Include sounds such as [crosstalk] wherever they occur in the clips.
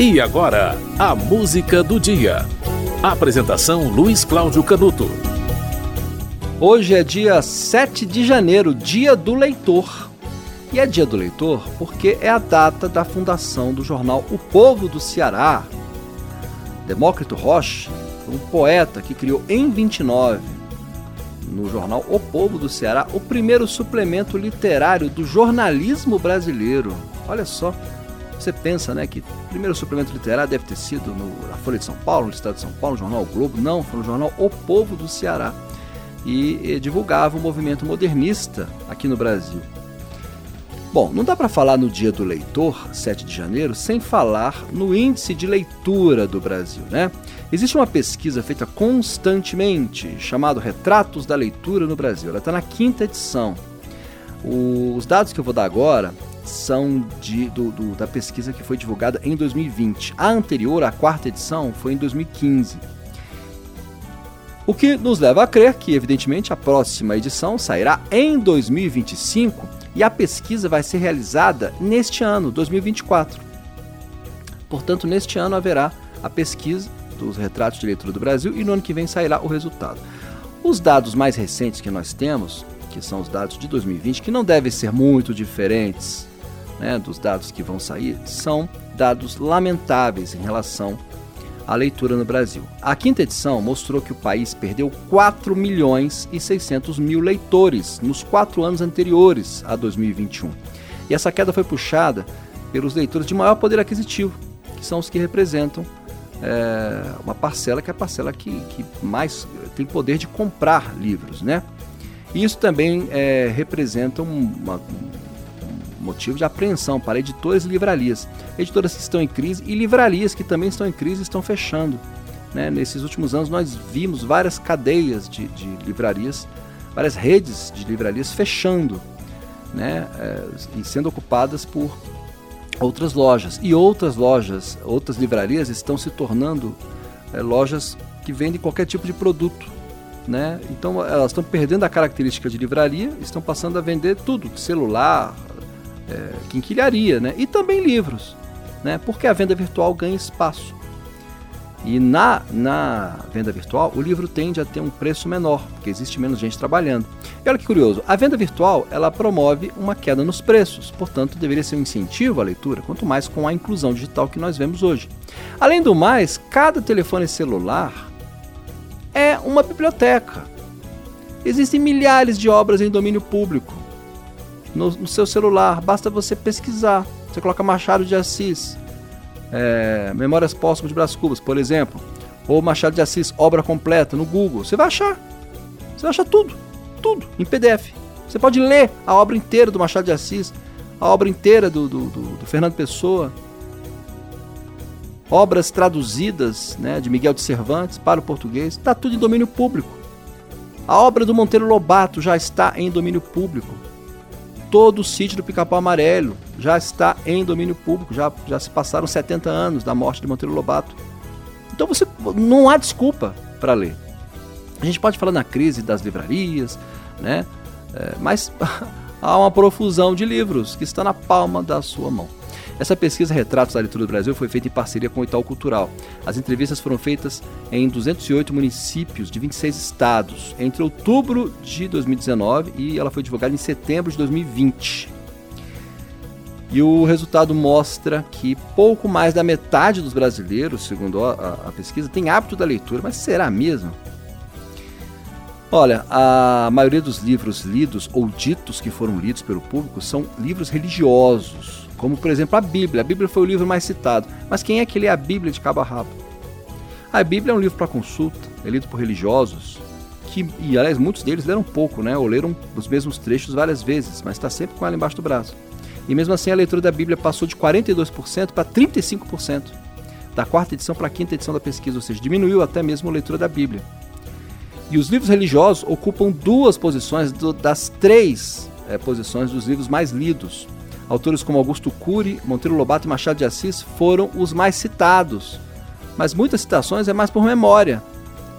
E agora, a música do dia. Apresentação Luiz Cláudio Canuto. Hoje é dia 7 de janeiro, dia do leitor. E é dia do leitor porque é a data da fundação do jornal O Povo do Ceará. Demócrito Rocha, um poeta que criou em 29, no jornal O Povo do Ceará, o primeiro suplemento literário do jornalismo brasileiro. Olha só, você pensa, né, que o primeiro suplemento literário deve ter sido no, na Folha de São Paulo, no Estado de São Paulo, no Jornal o Globo. Não, foi no jornal O Povo do Ceará. E, e divulgava o movimento modernista aqui no Brasil. Bom, não dá para falar no Dia do Leitor, 7 de janeiro, sem falar no índice de leitura do Brasil, né? Existe uma pesquisa feita constantemente, chamado Retratos da Leitura no Brasil. Ela está na quinta edição. Os dados que eu vou dar agora são de, do, do, da pesquisa que foi divulgada em 2020. A anterior, a quarta edição, foi em 2015. O que nos leva a crer que, evidentemente, a próxima edição sairá em 2025 e a pesquisa vai ser realizada neste ano, 2024. Portanto, neste ano haverá a pesquisa dos retratos de leitura do Brasil e no ano que vem sairá o resultado. Os dados mais recentes que nós temos, que são os dados de 2020, que não devem ser muito diferentes né, dos dados que vão sair são dados lamentáveis em relação à leitura no Brasil. A quinta edição mostrou que o país perdeu 4 milhões e 600 mil leitores nos quatro anos anteriores a 2021. E essa queda foi puxada pelos leitores de maior poder aquisitivo, que são os que representam é, uma parcela que é a parcela que, que mais tem poder de comprar livros, né? Isso também é, representa uma, motivo de apreensão para editores e livrarias. Editoras que estão em crise e livrarias que também estão em crise estão fechando. Né? Nesses últimos anos nós vimos várias cadeias de, de livrarias, várias redes de livrarias fechando né? É, e sendo ocupadas por outras lojas. E outras lojas, outras livrarias estão se tornando é, lojas que vendem qualquer tipo de produto. Né? Então elas estão perdendo a característica de livraria, estão passando a vender tudo, celular, é, quinquilharia, né? E também livros, né? Porque a venda virtual ganha espaço. E na, na venda virtual, o livro tende a ter um preço menor, porque existe menos gente trabalhando. E olha que curioso, a venda virtual ela promove uma queda nos preços, portanto deveria ser um incentivo à leitura, quanto mais com a inclusão digital que nós vemos hoje. Além do mais, cada telefone celular é uma biblioteca. Existem milhares de obras em domínio público no, no seu celular. Basta você pesquisar. Você coloca Machado de Assis, é, Memórias Póstumas de Brás Cubas, por exemplo, ou Machado de Assis, obra completa no Google. Você vai achar. Você vai achar tudo, tudo em PDF. Você pode ler a obra inteira do Machado de Assis, a obra inteira do, do, do, do Fernando Pessoa, obras traduzidas né, de Miguel de Cervantes para o português, está tudo em domínio público. A obra do Monteiro Lobato já está em domínio público todo o sítio do Pica-Pau Amarelo já está em domínio público, já, já se passaram 70 anos da morte de Monteiro Lobato. Então você não há desculpa para ler. A gente pode falar na crise das livrarias, né? É, mas [laughs] há uma profusão de livros que está na palma da sua mão. Essa pesquisa Retratos da Leitura do Brasil foi feita em parceria com o Itaú Cultural. As entrevistas foram feitas em 208 municípios de 26 estados entre outubro de 2019 e ela foi divulgada em setembro de 2020. E o resultado mostra que pouco mais da metade dos brasileiros, segundo a, a, pesquisa, tem hábito da leitura. Mas será mesmo? Olha, a maioria dos livros lidos ou ditos que foram lidos pelo público são livros religiosos, como por exemplo a Bíblia. A Bíblia foi o livro mais citado. Mas quem é que lê a Bíblia de cabo a rabo? A Bíblia é um livro para consulta, é lido por religiosos, que, e aliás, muitos deles leram pouco, né? Ou leram os mesmos trechos várias vezes, mas está sempre com ela embaixo do braço. E mesmo assim a leitura da Bíblia passou de 42% para 35%, da quarta edição para a quinta edição da pesquisa, ou seja, diminuiu até mesmo a leitura da Bíblia. E os livros religiosos ocupam duas posições do, das três é, posições dos livros mais lidos. Autores como Augusto Cury, Monteiro Lobato e Machado de Assis foram os mais citados. Mas muitas citações é mais por memória.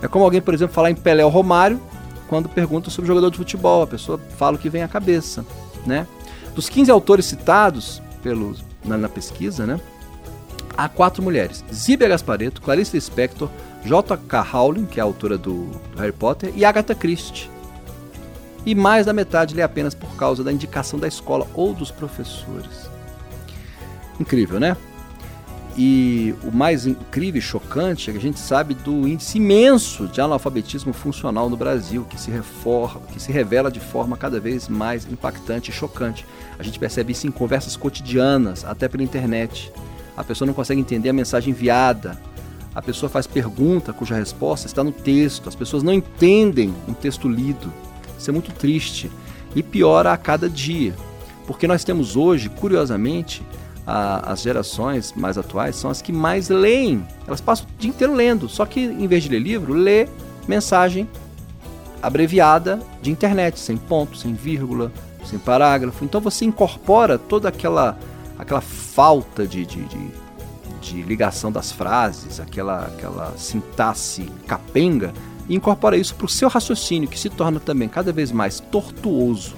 É como alguém, por exemplo, falar em Pelé ou Romário quando pergunta sobre jogador de futebol. A pessoa fala o que vem à cabeça. Né? Dos 15 autores citados pelos, na, na pesquisa, né? há quatro mulheres: Zíbia Gasparetto, Clarice Lispector, J.K. Rowling, que é a autora do, do Harry Potter, e Agatha Christie. E mais da metade lê apenas por causa da indicação da escola ou dos professores. Incrível, né? E o mais incrível e chocante é que a gente sabe do índice imenso de analfabetismo funcional no Brasil, que se, reforma, que se revela de forma cada vez mais impactante e chocante. A gente percebe isso em conversas cotidianas, até pela internet. A pessoa não consegue entender a mensagem enviada. A pessoa faz pergunta cuja resposta está no texto. As pessoas não entendem um texto lido. Isso é muito triste. E piora a cada dia. Porque nós temos hoje, curiosamente, a, as gerações mais atuais são as que mais leem. Elas passam o dia inteiro lendo, só que em vez de ler livro, lê mensagem abreviada de internet, sem ponto, sem vírgula, sem parágrafo. Então você incorpora toda aquela, aquela falta de, de, de, de ligação das frases, aquela, aquela sintaxe capenga, e incorpora isso para o seu raciocínio, que se torna também cada vez mais tortuoso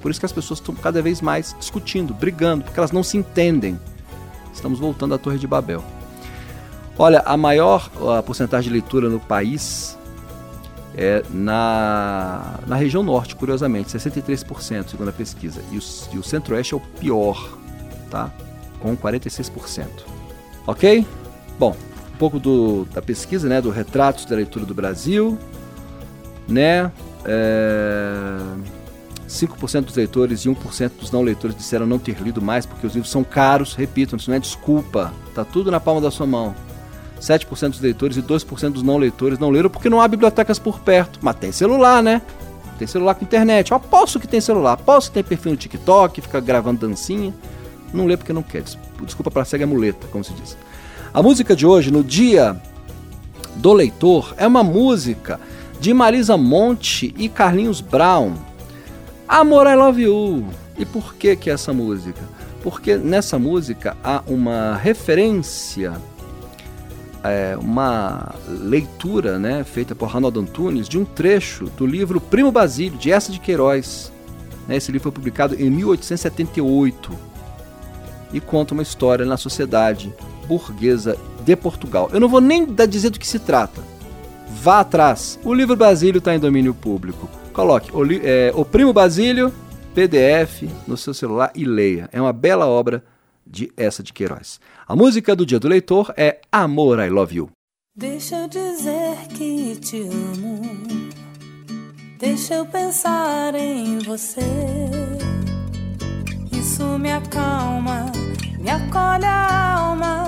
por isso que as pessoas estão cada vez mais discutindo, brigando, porque elas não se entendem. Estamos voltando à Torre de Babel. Olha, a maior a porcentagem de leitura no país é na, na região norte, curiosamente, 63%, segundo a pesquisa. E o, e o centro-oeste é o pior, tá? Com 46%. Ok? Bom, pouco do, da pesquisa, né? Do retratos da leitura do Brasil, né? É 5% dos leitores e 1% dos não leitores disseram não ter lido mais porque os livros são caros. Repito, isso não é desculpa. Tá tudo na palma da sua mão. 7% dos leitores e 2% dos não leitores não leram porque não há bibliotecas por perto. Mas tem celular, né? Tem celular com internet. Eu aposto que tem celular. Aposto que tem perfil no TikTok, fica gravando dancinha. Não lê porque não quer. Desculpa para cega muleta, como se diz. A música de hoje, no dia do leitor, é uma música de Marisa Monte e Carlinhos Brown. Amor, I Love You. E por que que é essa música? Porque nessa música há uma referência, é, uma leitura né, feita por Ronaldo Antunes de um trecho do livro Primo Basílio, de Essa de Queiroz. Né, esse livro foi publicado em 1878 e conta uma história na sociedade burguesa de Portugal. Eu não vou nem dizer do que se trata. Vá atrás. O livro Basílio está em domínio público. Coloque o, é, o Primo Basílio, PDF, no seu celular e leia. É uma bela obra de essa de Queiroz. A música do Dia do Leitor é Amor, I Love You. Deixa eu dizer que te amo. Deixa eu pensar em você. Isso me acalma, me acolhe a alma.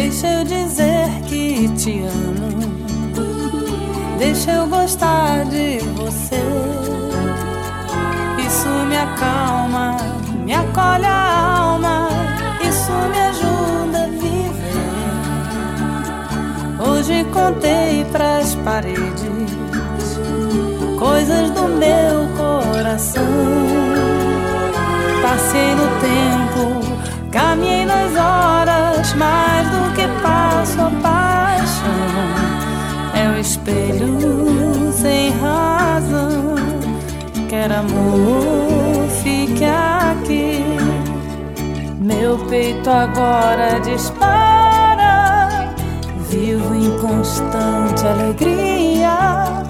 Deixa eu dizer que te amo. Deixa eu gostar de você. Isso me acalma, me acolhe a alma. Isso me ajuda a viver. Hoje contei pras paredes coisas do meu coração. Passei no tempo Caminhei nas horas, mais do que passo a paixão. É o espelho sem razão. Quer amor, fique aqui. Meu peito agora dispara. Vivo em constante alegria.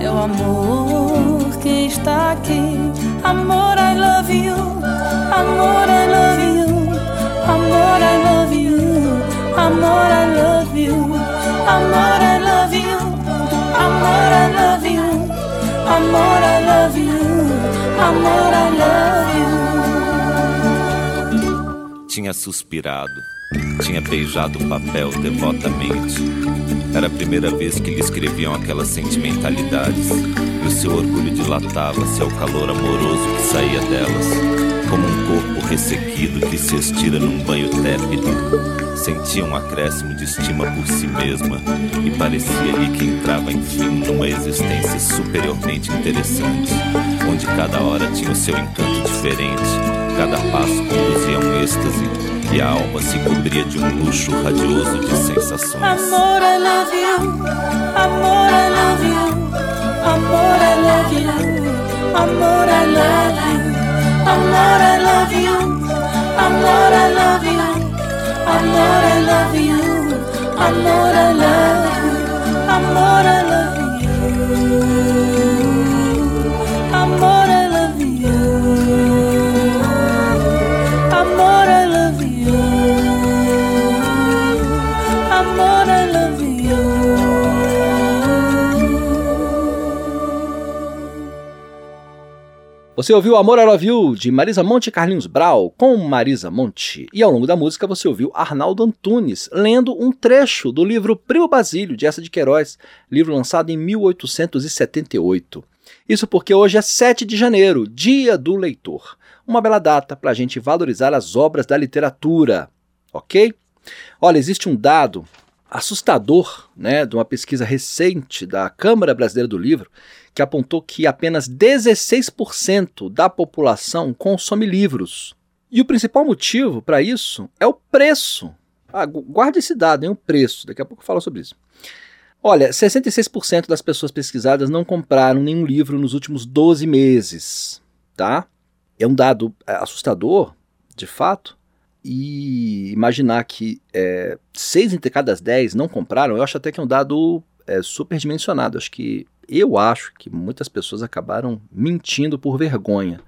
É o amor que está aqui. Amor, I love you. Amor, I love you. Amor, I love you. Amor, I love you. Amor, I love you. Amor, I love you. Tinha suspirado, tinha beijado o papel devotamente. Era a primeira vez que lhe escreviam aquelas sentimentalidades, e o seu orgulho dilatava-se ao calor amoroso que saía delas como um corpo ressequido que se estira num banho tépido. Sentia um acréscimo de estima por si mesma e parecia-lhe que entrava enfim numa existência superiormente interessante, onde cada hora tinha o seu encanto diferente, cada passo conduzia um êxtase e a alma se cobria de um luxo radioso de sensações. Amor, I love you. Amor, I love you. Amor, I love you. Amor, I love you. Amor, I love you. Amor, I love you. Amor, I love you. Amor, I love you. Amor, I love you. Você ouviu Amor I Love You, de Marisa Monte e Carlinhos Brau, com Marisa Monte. E ao longo da música você ouviu Arnaldo Antunes lendo um trecho do livro Primo Basílio, de Essa de Queiroz, livro lançado em 1878. Isso porque hoje é 7 de janeiro, dia do leitor. Uma bela data para a gente valorizar as obras da literatura, ok? Olha, existe um dado assustador, né, de uma pesquisa recente da Câmara Brasileira do Livro, que apontou que apenas 16% da população consome livros. E o principal motivo para isso é o preço. Ah, gu- guarde esse dado, hein, o preço. Daqui a pouco eu falo sobre isso. Olha, 66% das pessoas pesquisadas não compraram nenhum livro nos últimos 12 meses, tá? É um dado é, assustador, de fato, e imaginar que é, 6 entre cada 10 não compraram, eu acho até que é um dado é, superdimensionado. Acho que eu acho que muitas pessoas acabaram mentindo por vergonha.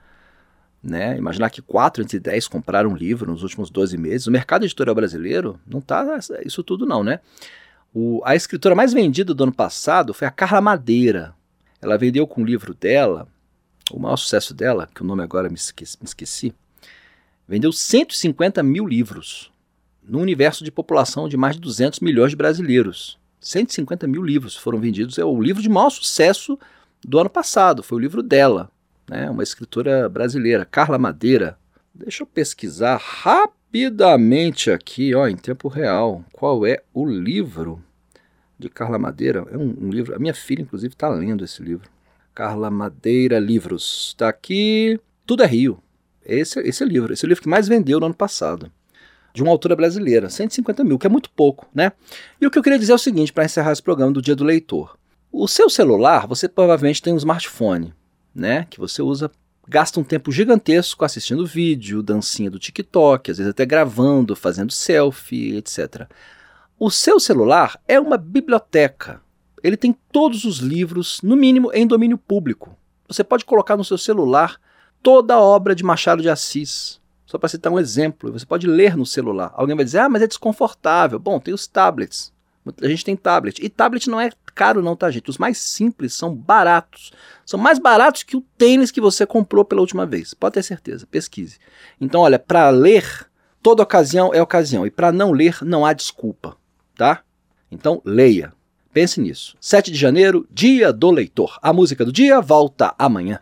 Né? Imaginar que 4 entre 10 compraram um livro nos últimos 12 meses. O mercado editorial brasileiro não tá isso tudo não, né? O, a escritora mais vendida do ano passado foi a Carla Madeira. Ela vendeu com o livro dela, o maior sucesso dela, que o nome agora me esqueci, me esqueci vendeu 150 mil livros no universo de população de mais de 200 milhões de brasileiros. 150 mil livros foram vendidos. É o livro de maior sucesso do ano passado. Foi o livro dela, né? uma escritora brasileira, Carla Madeira. Deixa eu pesquisar rapidamente aqui, ó, em tempo real, qual é o livro de Carla Madeira. É um, um livro. A minha filha, inclusive, está lendo esse livro. Carla Madeira Livros. Está aqui. Tudo é Rio. Esse, esse é o livro. Esse é o livro que mais vendeu no ano passado. De uma autora brasileira. 150 mil, que é muito pouco, né? E o que eu queria dizer é o seguinte, para encerrar esse programa do Dia do Leitor. O seu celular, você provavelmente tem um smartphone, né? Que você usa, gasta um tempo gigantesco assistindo vídeo, dancinha do TikTok, às vezes até gravando, fazendo selfie, etc. O seu celular é uma biblioteca. Ele tem todos os livros, no mínimo em domínio público. Você pode colocar no seu celular toda a obra de Machado de Assis. Só para citar um exemplo, você pode ler no celular. Alguém vai dizer, ah, mas é desconfortável. Bom, tem os tablets. A gente tem tablet. E tablet não é caro, não, tá, gente? Os mais simples são baratos. São mais baratos que o tênis que você comprou pela última vez. Pode ter certeza, pesquise. Então, olha, para ler, toda ocasião é ocasião. E para não ler, não há desculpa, tá? Então, leia. Pense nisso. 7 de janeiro, dia do leitor. A música do dia volta amanhã.